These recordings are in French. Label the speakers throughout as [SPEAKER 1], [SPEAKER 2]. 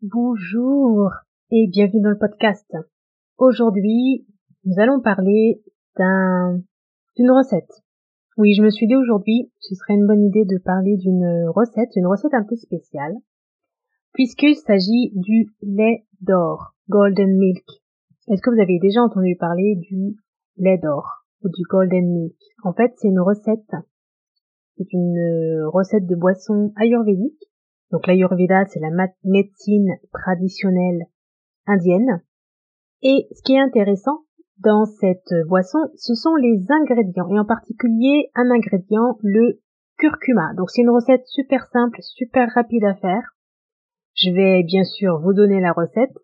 [SPEAKER 1] Bonjour et bienvenue dans le podcast. Aujourd'hui, nous allons parler d'un d'une recette. Oui, je me suis dit aujourd'hui, ce serait une bonne idée de parler d'une recette, une recette un peu spéciale puisqu'il s'agit du lait d'or, golden milk. Est-ce que vous avez déjà entendu parler du lait d'or ou du golden milk? En fait, c'est une recette, c'est une recette de boisson ayurvédique. Donc l'ayurveda, c'est la médecine traditionnelle indienne. Et ce qui est intéressant dans cette boisson, ce sont les ingrédients, et en particulier un ingrédient, le curcuma. Donc c'est une recette super simple, super rapide à faire. Je vais bien sûr vous donner la recette,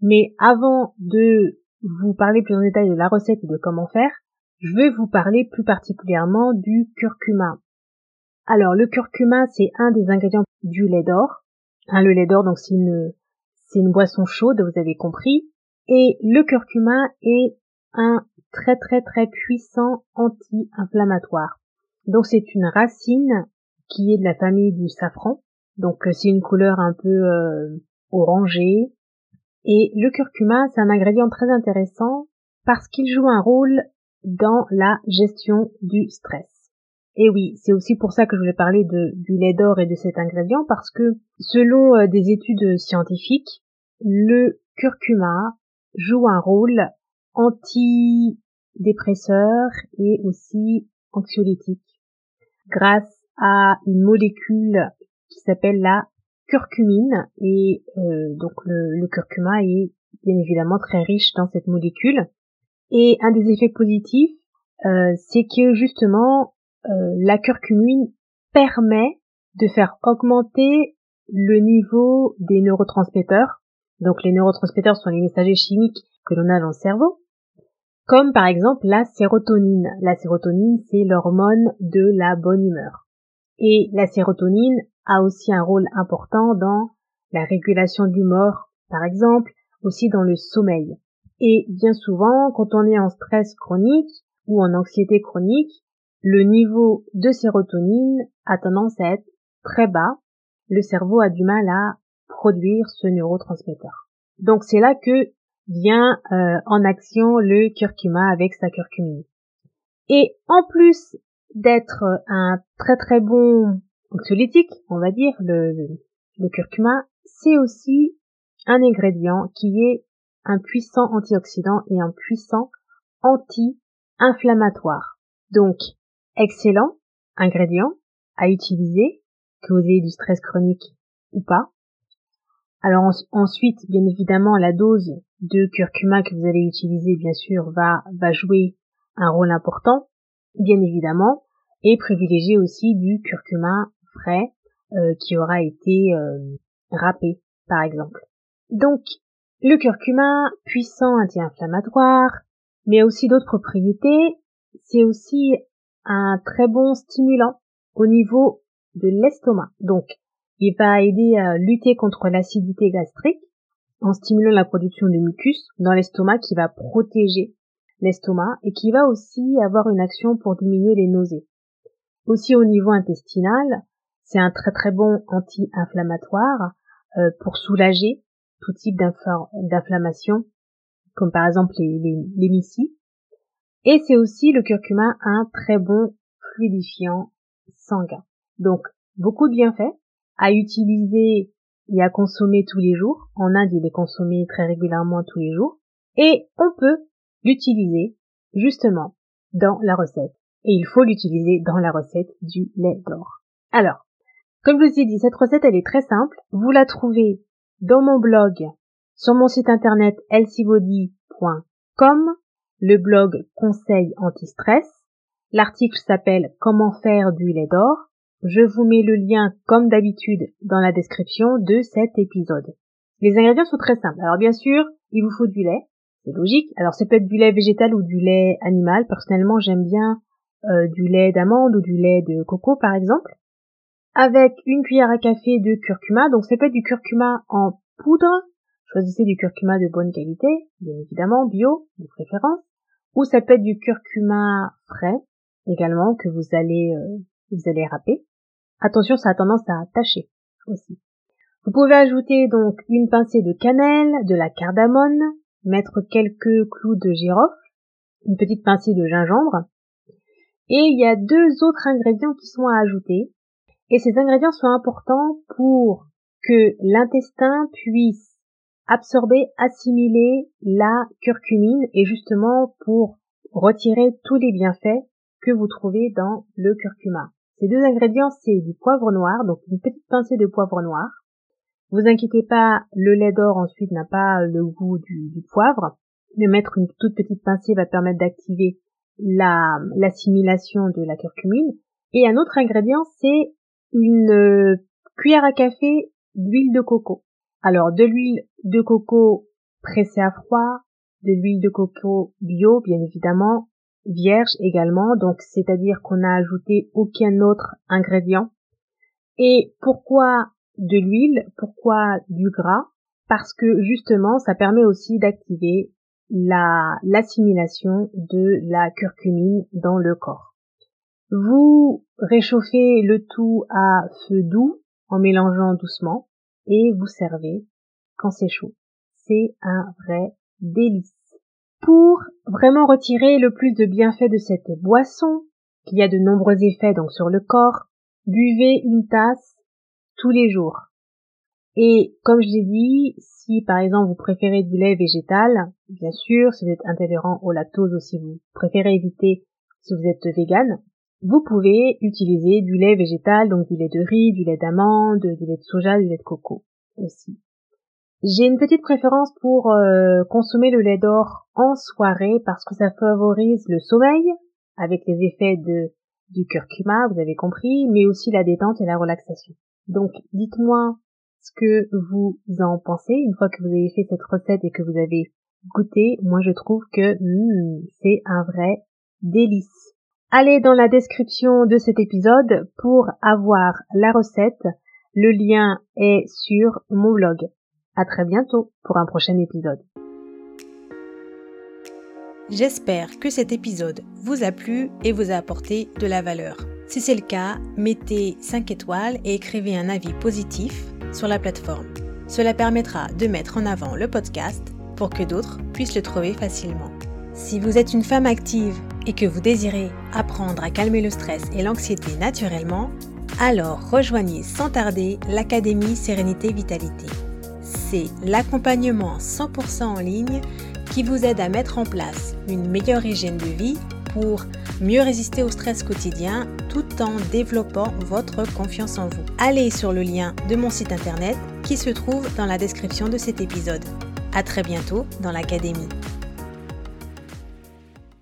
[SPEAKER 1] mais avant de vous parler plus en détail de la recette et de comment faire, je vais vous parler plus particulièrement du curcuma. Alors le curcuma, c'est un des ingrédients du lait d'or. Hein, le lait d'or, donc c'est une, c'est une boisson chaude, vous avez compris. Et le curcuma est un très très très puissant anti-inflammatoire. Donc c'est une racine qui est de la famille du safran. Donc euh, c'est une couleur un peu euh, orangée. Et le curcuma, c'est un ingrédient très intéressant parce qu'il joue un rôle dans la gestion du stress. Et oui, c'est aussi pour ça que je voulais parler du lait d'or et de cet ingrédient parce que selon euh, des études scientifiques, le curcuma joue un rôle antidépresseur et aussi anxiolytique grâce à une molécule qui s'appelle la curcumine. Et euh, donc le, curcuma est bien évidemment très riche dans cette molécule. Et un des effets positifs euh, c'est que justement euh, la curcumine permet de faire augmenter le niveau des neurotransmetteurs. Donc les neurotransmetteurs sont les messagers chimiques que l'on a dans le cerveau comme par exemple la sérotonine. La sérotonine c'est l'hormone de la bonne humeur. Et la sérotonine a aussi un rôle important dans la régulation de l'humeur, par exemple, aussi dans le sommeil. Et bien souvent, quand on est en stress chronique ou en anxiété chronique, le niveau de sérotonine a tendance à être très bas. Le cerveau a du mal à produire ce neurotransmetteur. Donc c'est là que vient euh, en action le curcuma avec sa curcumine. Et en plus d'être un très très bon anxiolytique, on va dire, le, le, curcuma, c'est aussi un ingrédient qui est un puissant antioxydant et un puissant anti-inflammatoire. Donc, excellent ingrédient à utiliser, que vous ayez du stress chronique ou pas. Alors ensuite, bien évidemment, la dose de curcuma que vous allez utiliser, bien sûr, va, jouer un rôle important, bien évidemment, et privilégier aussi du curcuma frais euh, qui aura été euh, râpé, par exemple. Donc, le curcuma, puissant anti-inflammatoire, mais aussi d'autres propriétés, c'est aussi un très bon stimulant au niveau de l'estomac. Donc, il va aider à lutter contre l'acidité gastrique en stimulant la production de mucus dans l'estomac qui va protéger l'estomac et qui va aussi avoir une action pour diminuer les nausées. Aussi au niveau intestinal, c'est un très très bon anti-inflammatoire euh, pour soulager tout type d'inflammation, comme par exemple les, les, Et c'est aussi le curcuma un très bon fluidifiant sanguin. Donc beaucoup de bienfaits à utiliser et à consommer tous les jours. En Inde, il est consommé très régulièrement tous les jours. Et on peut l'utiliser justement dans la recette. Et il faut l'utiliser dans la recette du lait d'or. Alors, comme je vous ai dit, cette recette, elle est très simple. Vous la trouvez dans mon blog, sur mon site internet healthybody.com, le blog Conseil anti-stress. L'article s'appelle Comment faire du lait d'or. Je vous mets le lien, comme d'habitude, dans la description de cet épisode. Les ingrédients sont très simples. Alors bien sûr, il vous faut du lait, c'est logique. Alors ça peut être du lait végétal ou du lait animal. Personnellement, j'aime bien euh, du lait d'amande ou du lait de coco par exemple. Avec une cuillère à café de curcuma. Donc ça peut être du curcuma en poudre. Choisissez du curcuma de bonne qualité, bien évidemment, bio, de préférence. Ou ça peut être du curcuma frais également que vous allez euh, vous allez râper. Attention, ça a tendance à tacher aussi. Vous pouvez ajouter donc une pincée de cannelle, de la cardamone, mettre quelques clous de girofle, une petite pincée de gingembre. Et il y a deux autres ingrédients qui sont à ajouter. Et ces ingrédients sont importants pour que l'intestin puisse absorber, assimiler la curcumine et justement pour retirer tous les bienfaits que vous trouvez dans le curcuma. Ces deux ingrédients, c'est du poivre noir, donc une petite pincée de poivre noir. Vous inquiétez pas, le lait d'or ensuite n'a pas le goût du, poivre. Mais mettre une toute petite pincée va permettre d'activer la, l'assimilation de la curcumine. Et un autre ingrédient, c'est une euh, cuillère à café d'huile de coco. Alors de l'huile de coco pressée à froid, de l'huile de coco bio, bien évidemment, vierge également, donc c'est-à-dire qu'on n'a ajouté aucun autre ingrédient. Et pourquoi de l'huile, pourquoi du gras? Parce que justement, ça permet aussi d'activer la l'assimilation de la curcumine dans le corps. Vous réchauffez le tout à feu doux en mélangeant doucement et vous servez quand c'est chaud. C'est un vrai délice. Pour vraiment retirer le plus de bienfaits de cette boisson, qui a de nombreux effets donc sur le corps, buvez une tasse tous les jours. Et comme je l'ai dit, si par exemple vous préférez du lait végétal, bien sûr, si vous êtes intolérant au lactose ou si vous préférez éviter si vous êtes vegan, vous pouvez utiliser du lait végétal, donc du lait de riz, du lait d'amande, du lait de soja, du lait de coco aussi. J'ai une petite préférence pour euh, consommer le lait d'or en soirée parce que ça favorise le sommeil avec les effets de du curcuma, vous avez compris, mais aussi la détente et la relaxation. Donc dites-moi ce que vous en pensez une fois que vous avez fait cette recette et que vous avez goûté. Moi je trouve que hmm, c'est un vrai délice. Allez dans la description de cet épisode pour avoir la recette. Le lien est sur mon blog. À très bientôt pour un prochain épisode.
[SPEAKER 2] J'espère que cet épisode vous a plu et vous a apporté de la valeur. Si c'est le cas, mettez 5 étoiles et écrivez un avis positif sur la plateforme. Cela permettra de mettre en avant le podcast pour que d'autres puissent le trouver facilement. Si vous êtes une femme active et que vous désirez apprendre à calmer le stress et l'anxiété naturellement, alors rejoignez sans tarder l'Académie Sérénité Vitalité c'est l'accompagnement 100% en ligne qui vous aide à mettre en place une meilleure hygiène de vie pour mieux résister au stress quotidien tout en développant votre confiance en vous. Allez sur le lien de mon site internet qui se trouve dans la description de cet épisode. À très bientôt dans l'académie.